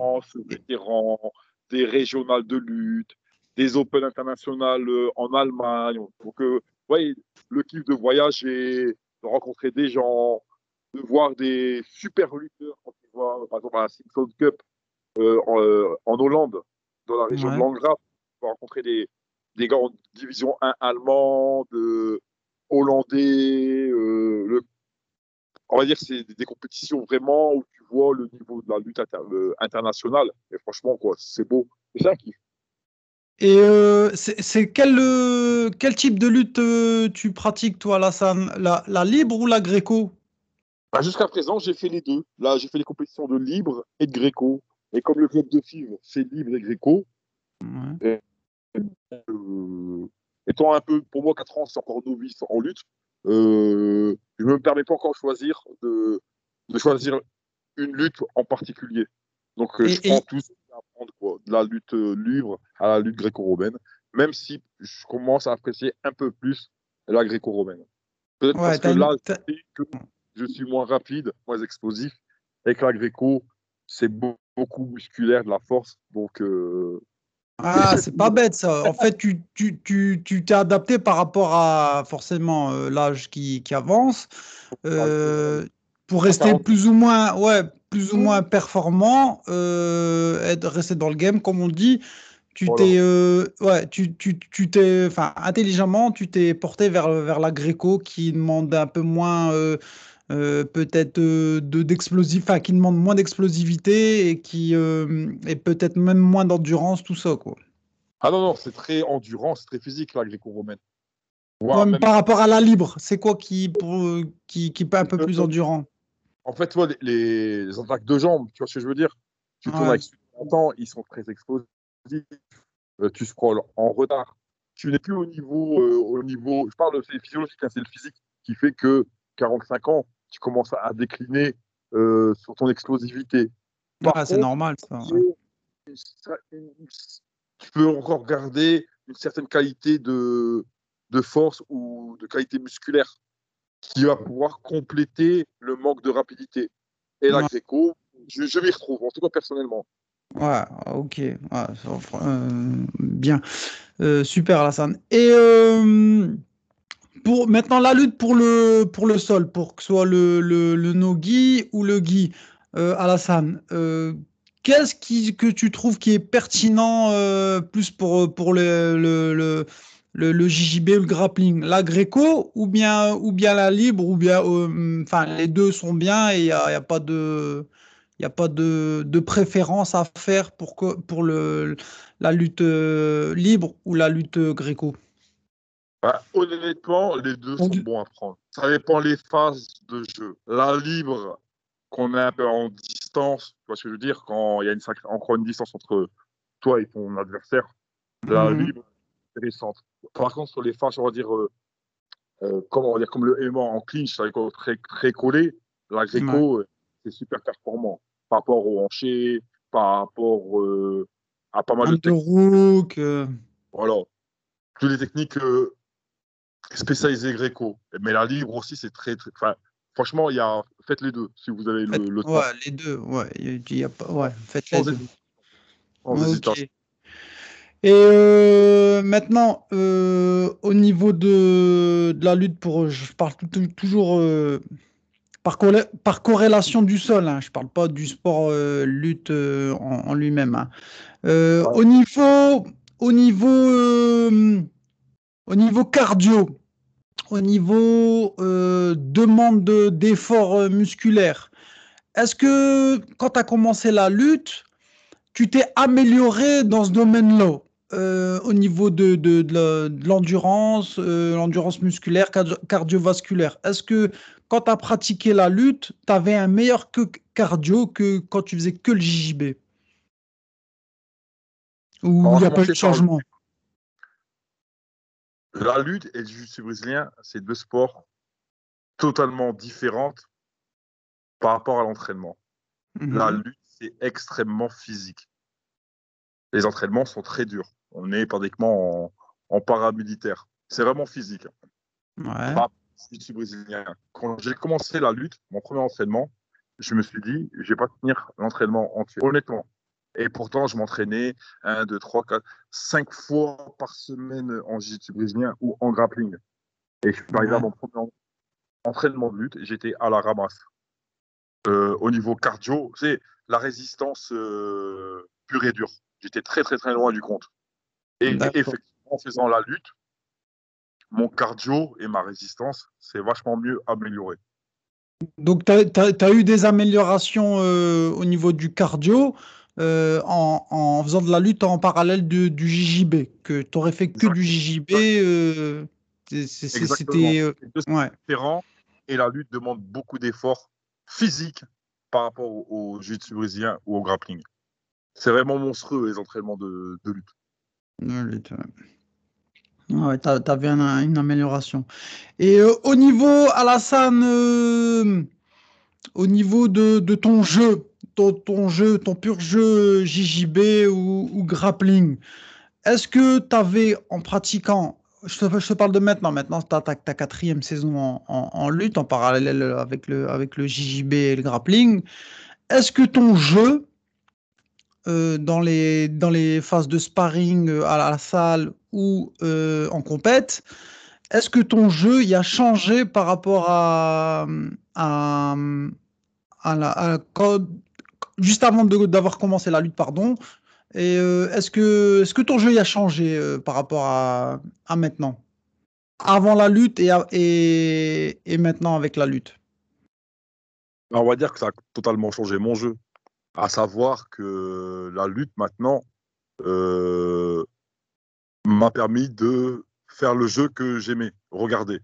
vétérans, des régionales de lutte, des Open internationales euh, en Allemagne. Donc, euh, ouais, le kiff de voyager, de rencontrer des gens, de voir des super lutteurs. Quand tu vois, par exemple, à la Simpson Cup en, en Hollande, dans la région Ouais. de Landgraf, tu vas rencontrer des, des gars en division 1 allemand, de hollandais. euh, le, on va dire c'est des, des compétitions vraiment où tu vois le niveau de la lutte inter- euh, internationale. Et franchement, quoi, c'est beau. C'est ça qui. Et euh, c'est quel, euh, quel type de lutte euh, tu pratiques, toi, Lassane? La, la libre ou la gréco? Bah, Jusqu'à présent, j'ai fait les deux. Là, j'ai fait les compétitions de libre et de gréco. Et comme le club de FIV, c'est libre et gréco, Ouais. Euh, étant un peu, pour moi, 4 ans, c'est encore novice en lutte, euh, je ne me permets pas encore de choisir, de, de choisir une lutte en particulier. Donc, euh, Et- je et- prends tout ce qu'il y a à prendre, quoi, de la lutte euh, libre à la lutte gréco-romaine, même si je commence à apprécier un peu plus la gréco-romaine. Peut-être Ouais, parce que là, je sais que je suis moins rapide, moins explosif, et que la gréco, c'est beau- beaucoup musculaire, de la force, donc euh, Ah, c'est pas bête ça. En fait, tu tu, tu, tu t'es adapté par rapport à forcément euh, l'âge qui, qui avance euh, pour rester 40. plus ou moins, ouais, plus ou moins performant, euh, être resté dans le game, comme on dit. Tu Voilà. t'es, euh, ouais, tu, tu, tu t'es, enfin, intelligemment, tu t'es porté vers, vers la gréco qui demande un peu moins, euh, peut-être euh, de d'explosif, enfin, qui demande moins d'explosivité et qui euh, et peut-être même moins d'endurance, tout ça, quoi. Ah non, non, c'est très endurant, c'est très physique, Ouais, mais même- par rapport à la libre, c'est quoi qui, pour, euh, qui, qui est un peu plus Euh, endurant? En fait, tu vois, les, les, les attaques de jambes, tu vois ce que je veux dire? Tu tournes Ouais. avec longtemps, ils sont très explosifs. Tu scrolles en retard. Tu n'es plus au niveau, au niveau. Je parle, c'est physiologique, hein, c'est le physique qui fait que 45 ans, tu commences à décliner euh, sur ton explosivité. Ah, c'est normal, ça. ouais. tu peux encore garder une certaine qualité de, de force ou de qualité musculaire qui va pouvoir compléter le manque de rapidité. Et la Ouais. gréco, je, je m'y retrouve, en tout cas personnellement. Ouais, ok. Ouais, euh, bien. Euh, super, Alassane. Et euh, pour maintenant la lutte pour le, pour le sol, pour que ce soit le, le, le no-gi ou le gi, euh, Alassane, euh, qu'est-ce qui, que tu trouves qui est pertinent euh, plus pour, pour le, le, le, le, JJB ou le grappling? La gréco ou bien, ou bien la libre ou bien, euh, enfin, les deux sont bien et il n'y a, y a pas de. N'y a pas de, de préférence à faire pour, pour le, la lutte libre ou la lutte gréco. Bah, honnêtement, les deux On sont bons à prendre. Ça dépend les phases de jeu. La libre, qu'on est un peu en distance, tu vois ce que je veux dire, quand il y a une sacrée, encore une distance entre toi et ton adversaire, la Mhm. libre, intéressante. Par contre, sur les phases, on va dire, euh, euh, comment on va dire, comme le aimant en clinch, être très, très collé, la gréco, euh, c'est super performant par rapport au hanché, par rapport euh, à pas mal de techniques. Underhook, Voilà. Toutes les techniques euh, spécialisées gréco. Mais la libre aussi, c'est très, très. Enfin, franchement, il y a... faites les deux si vous avez le, faites- le temps. ouais, les deux, ouais, y a pas, ouais, faites les deux. sans Ok. hésitation. Et euh, maintenant, euh, au niveau de, de la lutte pour, je parle tout- tout- toujours euh, par, par corrélation du sol, hein, je parle pas du sport euh, lutte en, en lui-même. hein. Ouais. Au niveau, au niveau, au niveau cardio, au niveau euh, demande de- d'effort euh, musculaire, est-ce que quand tu as commencé la lutte, tu t'es amélioré dans ce domaine-là, euh, au niveau de, de, de l'endurance, euh, l'endurance musculaire, cardio- cardiovasculaire? Est-ce que quand tu as pratiqué la lutte, tu avais un meilleur que cardio que quand tu faisais que le JJB? Ou il n'y a pas eu de changement? La lutte et le jiu-jitsu brésilien, c'est deux sports totalement différentes par rapport à l'entraînement. La Mhm. lutte, c'est extrêmement physique. Les entraînements sont très durs. On est pratiquement en, en paramilitaire. C'est vraiment physique. Ouais. Je suis brésilien. Quand j'ai commencé la lutte, mon premier entraînement, je me suis dit, je vais pas tenir l'entraînement entier, honnêtement. Et pourtant, je m'entraînais 1, 2, 3, 4, 5 fois par semaine en jiu-jitsu brésilien ou en grappling. Et je suis arrivé à mon premier entraînement de lutte, j'étais à la ramasse. Euh, au niveau cardio, c'est la résistance euh, pure et dure. J'étais très, très, très loin du compte. Et effectivement, en faisant la lutte, mon cardio et ma résistance, c'est vachement mieux amélioré. Donc, tu as, eu des améliorations euh, au niveau du cardio euh, en, en faisant de la lutte en parallèle de- du JJB, que tu aurais fait que du JJB. euh. C'était. euh, ouais. différents et la lutte demande beaucoup d'efforts physiques par rapport au, au jiu-jitsu brésilien ou au grappling. C'est vraiment monstrueux les entraînements de, de lutte. de lutte, ouais. Ouais, tu as, vu un- une amélioration. Et euh, au niveau, Alassane, euh, au niveau de, de ton jeu, ton, jeu, ton pur jeu JJB ou, grappling, est-ce que tu avais, en pratiquant, je te, parle de maintenant, maintenant tu as ta, quatrième saison en, lutte, en parallèle avec le, avec le JJB et le grappling, est-ce que ton jeu, euh, dans les, dans les phases de sparring euh, à la salle ou euh, en compète, est-ce que ton jeu il a changé par rapport à, à, à la, à- quand- juste avant d'avoir commencé la lutte, pardon, et euh, est-ce que, est-ce que ton jeu il a changé euh, par rapport à, à maintenant? Avant la lutte et, à- et, et maintenant avec la lutte? On va dire que ça a totalement changé mon jeu. À savoir que la lutte maintenant euh, m'a permis de faire le jeu que j'aimais regarder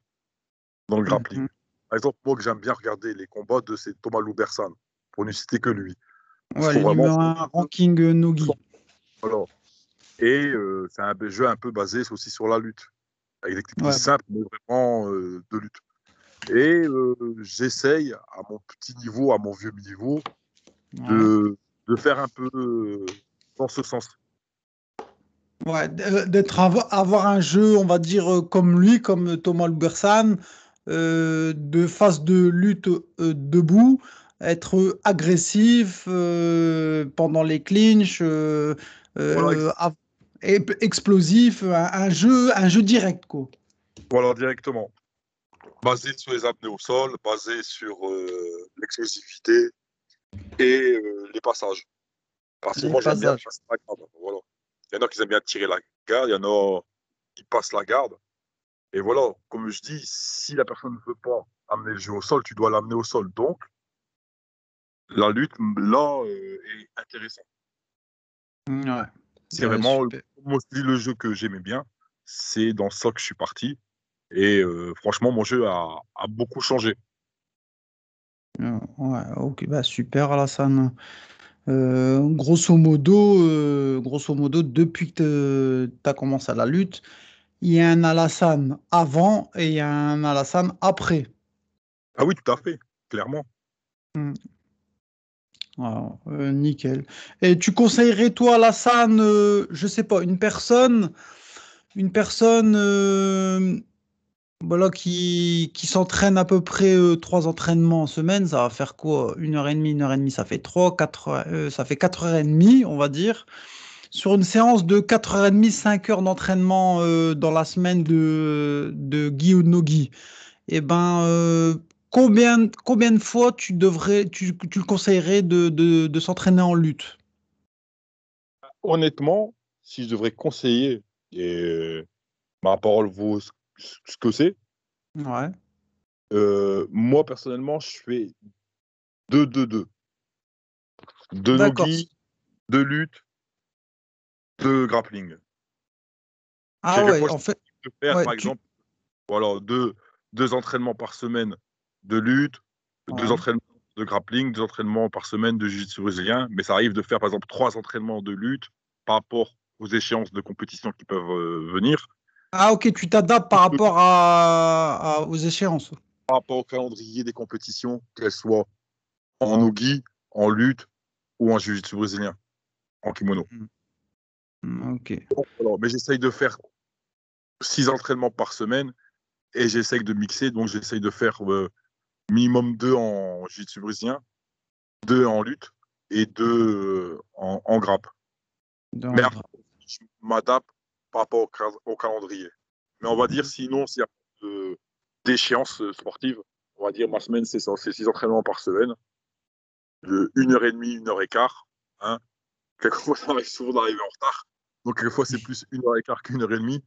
dans le grappling. Mhm. Par exemple, moi que j'aime bien regarder les combats de c'est Thomas Loubersan, pour ne citer que lui. Ouais, vraiment- numéro un ranking euh, Nogi. Voilà. Et euh, c'est un jeu un peu basé aussi sur la lutte, avec des techniques Ouais. simples, mais vraiment euh, de lutte. Et j'essaye, à mon petit niveau, à mon vieux niveau, Ouais. de, de faire un peu dans ce sens. Ouais, d'être avo- avoir un jeu, on va dire comme lui, comme Thomas Lubersan, de phase de lutte debout, être agressif euh, pendant les clinches, euh, euh, Voilà, explosif, un, un jeu, un jeu direct quoi. Voilà, directement. Basé sur les apnées au sol, basé sur l'explosivité et les passages. Parce que moi, j'aime bien passer la garde. Voilà. Il y en a qui aiment bien tirer la garde, il y en a qui passent la garde. Et voilà, comme je dis, si la personne ne veut pas amener le jeu au sol, tu dois l'amener au sol. Donc, la lutte, là, euh, est intéressante. Ouais. C'est vraiment moi le jeu que j'aimais bien. C'est dans ça que je suis parti. Et euh, franchement, mon jeu a, a beaucoup changé. Euh, Ouais, ok, bah super Alassane. Euh, grosso modo, euh, grosso modo, depuis que tu as commencé la lutte, il y a un Alassane avant et il y a un Alassane après. Ah oui, tout à fait, clairement. Voilà, euh, nickel. Et tu conseillerais toi Alassane, euh, je sais pas, une personne, une personne euh, voilà, qui, qui s'entraîne à peu près euh, trois entraînements en semaine, ça va faire quoi? Une heure et demie, une heure et demie, ça fait trois, quatre, euh, ça fait quatre heures et demie, on va dire. Sur une séance de 4h30, 5 heures d'entraînement euh, dans la semaine de, de Guy ou no Guy, eh ben, combien, combien de fois tu devrais, tu, tu le conseillerais de, de, de s'entraîner en lutte? Honnêtement, si je devrais conseiller, et ma parole vaut ce, que c'est, Ouais. euh, moi personnellement, je fais 2-2-2. De D'accord. nogi, de lutte, de grappling. Ah ouais, en fait, peux faire, Ouais, par tu- exemple, voilà, deux, deux entraînements par semaine de lutte, deux entraînements de grappling, deux entraînements par semaine de jiu-jitsu brésilien, mais ça arrive de faire par exemple trois entraînements de lutte par rapport aux échéances de compétition qui peuvent euh, venir, ah ok, tu t'adaptes par rapport à, à- aux échéances. par rapport au calendrier des compétitions, qu'elles soient en nogi, en lutte ou en jiu-jitsu brésilien, en kimono. Mm, Ok. Voilà. Mais j'essaye de faire six entraînements par semaine et j'essaye de mixer. Donc, j'essaye de faire euh, minimum deux en jiu-jitsu brésilien, deux en lutte et deux euh, en, en grappe. Mais après, je m'adapte par rapport au, cal- au calendrier. Mais on va dire, sinon, s'il y a d'échéance euh, sportive, on va dire ma semaine, c'est ça, c'est six entraînements par semaine, de une heure et demie, une heure et quart. Hein. Quelquefois, ça arrive souvent d'arriver en retard. Donc, quelquefois, c'est plus une heure et quart qu'une heure et demie.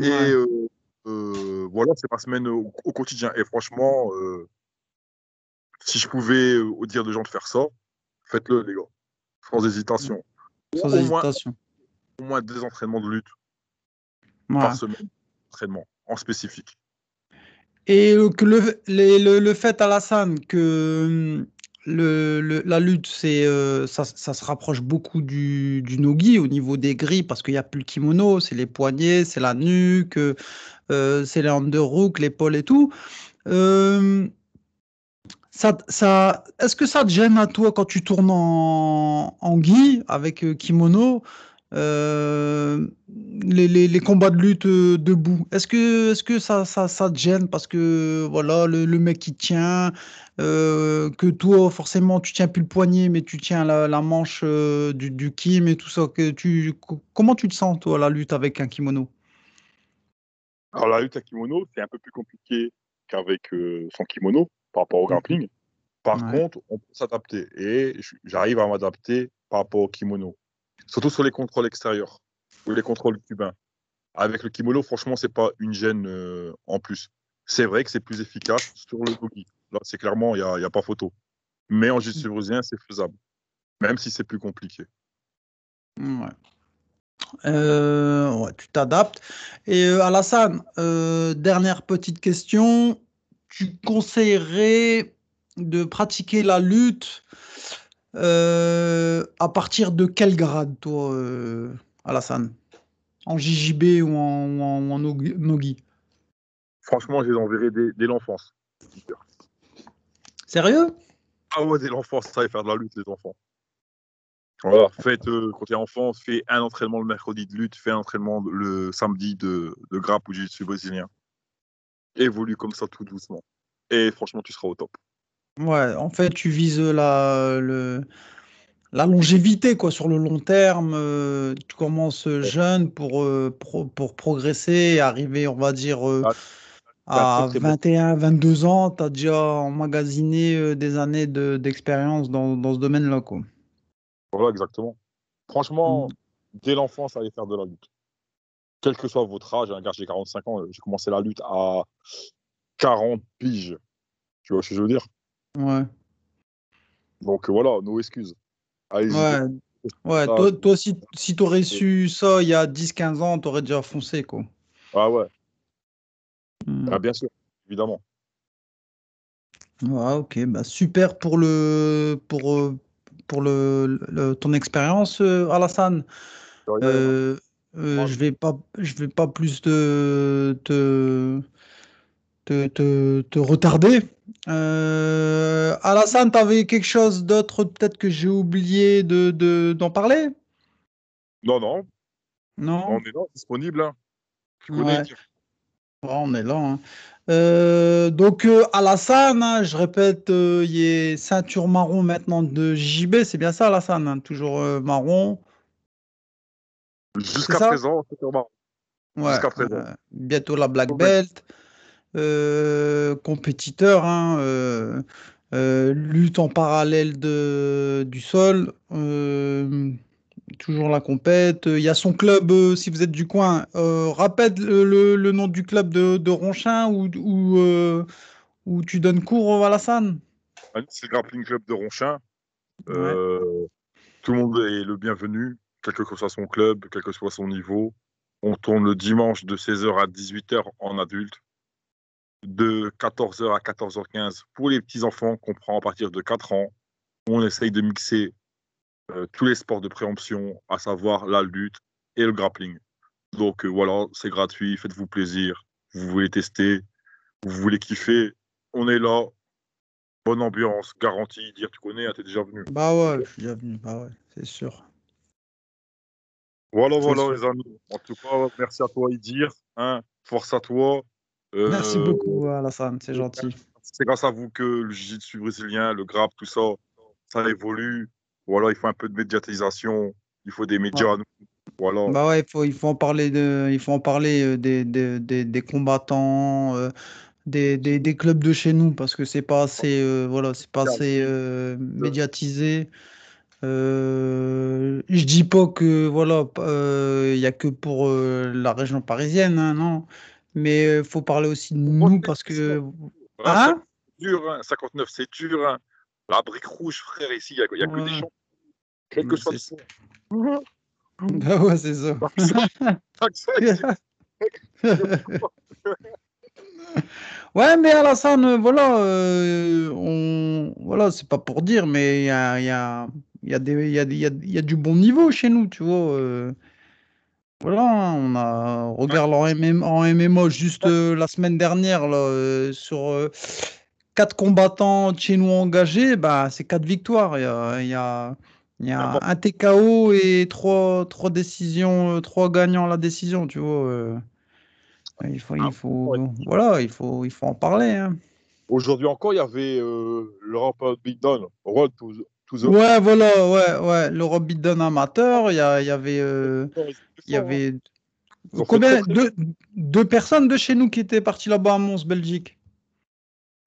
Et Ouais. euh, euh, voilà, c'est ma semaine au, au quotidien. Et franchement, euh, si je pouvais euh, au dire de gens de faire ça, faites-le, les gars. Sans hésitation. sans au, moins, hésitation. au moins deux entraînements de lutte Ouais. par semaine. Entraînement en spécifique. Et que le, les- le, le fait, Alassane, que le, le- la lutte, c'est, euh, ça, ça se rapproche beaucoup du, du nogi au niveau des grilles, parce qu'il n'y a plus le kimono, c'est les poignets, c'est la nuque, euh, c'est les underhooks, l'épaule et tout. Euh, est-ce que ça te gêne à toi quand tu tournes en, en gi avec euh, kimono euh, les, les- combats de lutte euh, debout? Est-ce que, est-ce que ça, ça, ça te gêne parce que voilà le, le mec qui tient, que toi forcément tu tiens plus le poignet mais tu tiens la, manche du, kim et tout ça, que tu, co- comment tu te sens toi la lutte avec un kimono? Alors, la lutte à kimono, c'est un peu plus compliqué qu'avec son kimono par rapport au grappling. Par Ouais. contre, on peut s'adapter. Et j'arrive à m'adapter par rapport au kimono. Surtout sur les contrôles extérieurs ou les contrôles cubains. Avec le kimono, franchement, c'est pas une gêne euh, en plus. C'est vrai que c'est plus efficace sur le boogie. Là, c'est clairement, il n'y a, y a pas photo. Mais en jiu-jitsu brésilien, c'est faisable. Même si c'est plus compliqué. Ouais. Euh, ouais, tu t'adaptes. Et euh, Alassane, dernière petite question. Tu conseillerais de pratiquer la lutte euh, à partir de quel grade, toi, euh, Alassane? En JJB ou en, ou en, ou en Nogi? Franchement, je les enverrai dès, dès l'enfance. Sérieux? Ah ouais, dès l'enfance, ça va faire de la lutte, les enfants. Voilà, faites, euh, quand t'es enfant, fais un entraînement le mercredi de lutte, fais un entraînement le samedi de, de grappe ou jiu-jitsu brésilien. Évolue comme ça tout doucement. Et franchement, tu seras au top. Ouais, en fait, tu vises la, le, la longévité, quoi, sur le long terme. euh, tu commences jeune pour, euh, pro- pour progresser et arriver, on va dire, euh, Ah, à très, très bon. 21, 22 ans, tu as déjà emmagasiné des années de- d'expérience dans, dans ce domaine-là. Voilà, exactement. Franchement, dès l'enfance, allez faire de la lutte. Quel que soit votre âge, hein, car j'ai 45 ans, j'ai commencé la lutte à 40 piges. Tu vois ce que je veux dire? Ouais, Donc euh, voilà, nos excuses. Allez-y. ouais, ouais. Ah, Toi, toi si, si tu aurais su ça il y a 10-15 ans, tu aurais déjà foncé, quoi. Ah ouais, Mm. ah, bien sûr, évidemment. Ouais, ok, bah super pour le pour, euh, pour le, le- ton expérience, euh, Alassane. Euh, euh, je vais pas je vais pas plus te te, te, te- te retarder. Euh, Alassane, tu avais quelque chose d'autre peut-être que j'ai oublié de, de- d'en parler? Non, non, Non? on est là, disponible. Hein. Tu connais. Ouais. Ouais, on est là. hein. Euh, donc, euh, Alassane, hein, je répète, euh, il est ceinture marron maintenant de JB, c'est bien ça, Alassane, hein, toujours marron. Jusqu'à présent, c'est marrant. Ouais, Jusqu'à présent. euh, bientôt la black belt. Euh, compétiteur, hein, euh, lutte en parallèle de, du sol. toujours la compète. Il y a son club, si vous êtes du coin. Rappelle le, nom du club de, de Ronchin où, où, où tu donnes cours à Alassane? C'est le Grappling Club de Ronchin. Ouais. Tout le monde est le bienvenu, quel que soit son club, quel que soit son niveau. On tourne le dimanche de 16h à 18h en adulte, de 14h à 14h15 pour les petits-enfants qu'on prend à partir de 4 ans. On essaye de mixer euh, tous les sports de préemption, à savoir la lutte et le grappling. Donc euh, voilà, c'est gratuit, faites-vous plaisir. Vous voulez tester, vous voulez kiffer, on est là. bonne ambiance, garantie. Dire, tu connais, hein, t'es déjà venu. Bah ouais, je suis déjà venu. Bah ouais, c'est sûr. Voilà, voilà, les amis. En tout cas, merci à toi, Idir. Hein, force à toi. Euh, Merci beaucoup, Alassane, c'est gentil. C'est grâce à vous que le jiu-jitsu brésilien, le grappe, tout ça, ça évolue. Voilà, il faut un peu de médiatisation. Il faut des médias. nous. Voilà. Bah ouais, il faut, il faut en parler de, il faut en parler euh, des, des, des, des combattants, euh, des, des, des clubs de chez nous, parce que c'est pas assez, euh, voilà, c'est pas assez euh, médiatisé. Euh, je dis pas que voilà, p- euh, il y a que pour euh, la région parisienne, hein, non. Mais il faut parler aussi de nous parce que, Hein, dur, hein. 59, c'est dur. hein. La brique rouge, frère, ici, il n'y a, il y a que Ouais. des champs. Quel que soit le. Bah ouais, c'est ça. [laughs] [laughs] Ouais, mais Alassane, euh, voilà, euh, on, voilà, c'est pas pour dire, mais il y a, il y a, il y a des, il y a, des- y a, y a du bon niveau chez nous, tu vois. euh. voilà, on a, regarde en, en MMO juste euh, la semaine dernière, là, euh, sur quatre combattants chez nous engagés, bah, c'est quatre victoires. Il y a, y a, y a un TKO et trois, trois décisions, trois gagnants à la décision, tu vois. Il faut, il faut, voilà, il faut, il faut en parler. hein. Aujourd'hui encore, il y avait euh, l'Europe Big Down, Road to, Ouais, voilà, ouais, ouais. L'Europe Beatdown amateur, il y, avait, euh, il y avait combien deux, deux personnes de chez nous qui étaient parties là-bas à Mons, Belgique?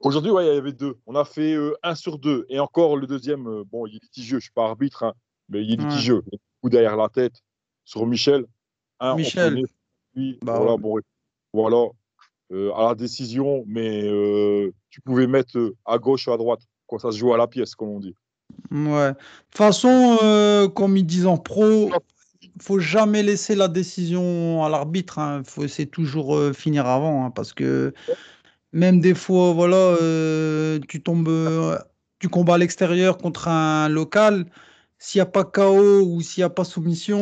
Aujourd'hui, ouais, il y avait deux. On a fait euh, un sur deux. Et encore le deuxième, euh, bon, il est litigieux. Je ne suis pas arbitre, hein, mais il est Ouais. litigieux. Il y a un coup derrière la tête sur Michel. Un, Michel. prenait lui, Bah voilà, ouais. bon, voilà, euh, à la décision, mais tu pouvais mettre à gauche ou à droite. Quand ça se joue à la pièce, comme on dit. Ouais. De toute façon, euh, comme ils disent en pro, faut jamais laisser la décision à l'arbitre. Hein. Faut essayer toujours euh, finir avant, hein, parce que même des fois, voilà, euh, tu tombes, euh, tu combats à l'extérieur contre un local. S'il n'y a pas KO ou s'il n'y a pas soumission,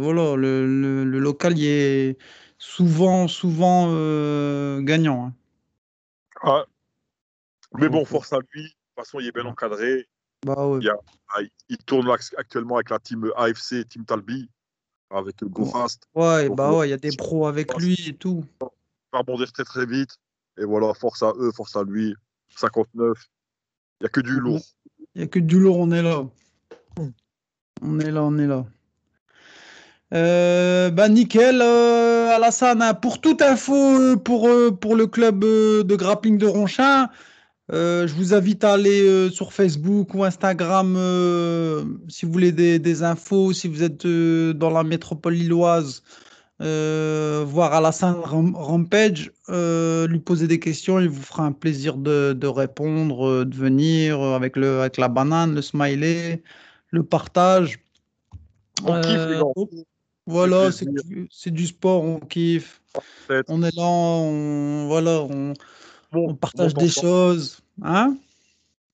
voilà, le, le- le local il est souvent, souvent gagnant. hein. Ah. Mais bon, force à lui. De toute façon, il est bien encadré. Bah ouais. Il, y a- il- il tourne actuellement avec la team AFC, Team Talbi, avec le Go Fast. Ouais, Donc, bah ouais. il y a des pros avec lui et tout. Il va rebondir très très vite. Et voilà, force à eux, force à lui. 59. Il n'y a que du lourd. Il n'y a que du lourd, on est là. On est là, on est là. Euh, bah nickel, euh, Alassane. Pour toute info euh, pour, pour le club de grappling de Ronchin, euh, je vous invite à aller euh, sur Facebook ou Instagram euh, si vous voulez des, des infos, si vous êtes dans la métropole lilloise, voir Alassane Ram- Rampage, lui poser des questions, il vous fera un plaisir de, de répondre, de venir avec, le, avec la banane, le smiley, le partage. On kiffe, les gars. voilà, c'est du, sport, on kiffe. On est là, on, voilà, on, Bon, on partage des ensemble. choses. Hein?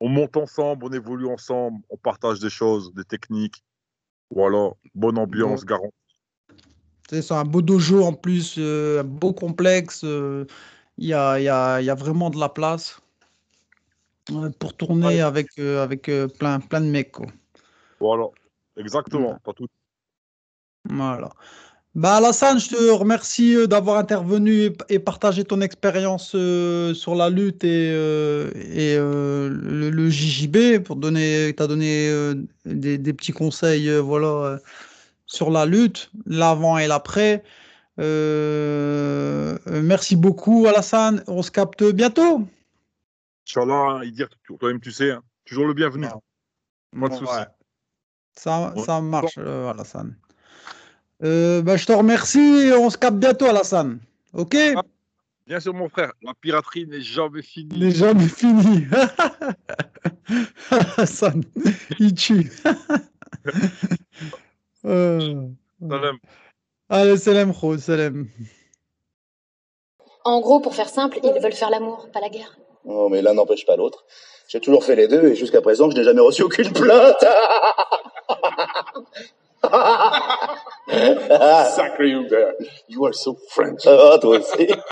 On monte ensemble, on évolue ensemble, on partage des choses, des techniques. Voilà, bonne ambiance, garantie. C'est un beau dojo en plus, euh, un beau complexe. euh, Il y a, y a, y a vraiment de la place euh, pour tourner Ouais. avec, avec plein, plein de mecs. quoi. Voilà, exactement. Pas tout. Voilà. Bah, Alassane, je te remercie euh, d'avoir intervenu et, partagé ton expérience euh, sur la lutte et, euh, et euh, le, le JJB pour donner, t'as donné des, des petits conseils voilà, sur la lutte, l'avant et l'après. Merci beaucoup, Alassane. On se capte bientôt. Inch'Allah, dit, toi-même, tu sais, hein, toujours le bienvenu. Soucis. Ouais. Ça, Ouais. ça marche, Alassane. Euh, bah, je te remercie. On se capte bientôt, Alassane. OK? Bien sûr, mon frère, la piraterie n'est jamais finie. N'est jamais fini. [laughs] Alassane, il tue. [laughs] Euh, Salam. Allez, salam, Kho, salam. En gros, pour faire simple, ils veulent faire l'amour, pas la guerre. Non, mais l'un n'empêche pas l'autre. J'ai toujours fait les deux et jusqu'à présent, je n'ai jamais reçu aucune plainte. [laughs] [laughs] Sacré Hubert, you are so French. [laughs] Aussi.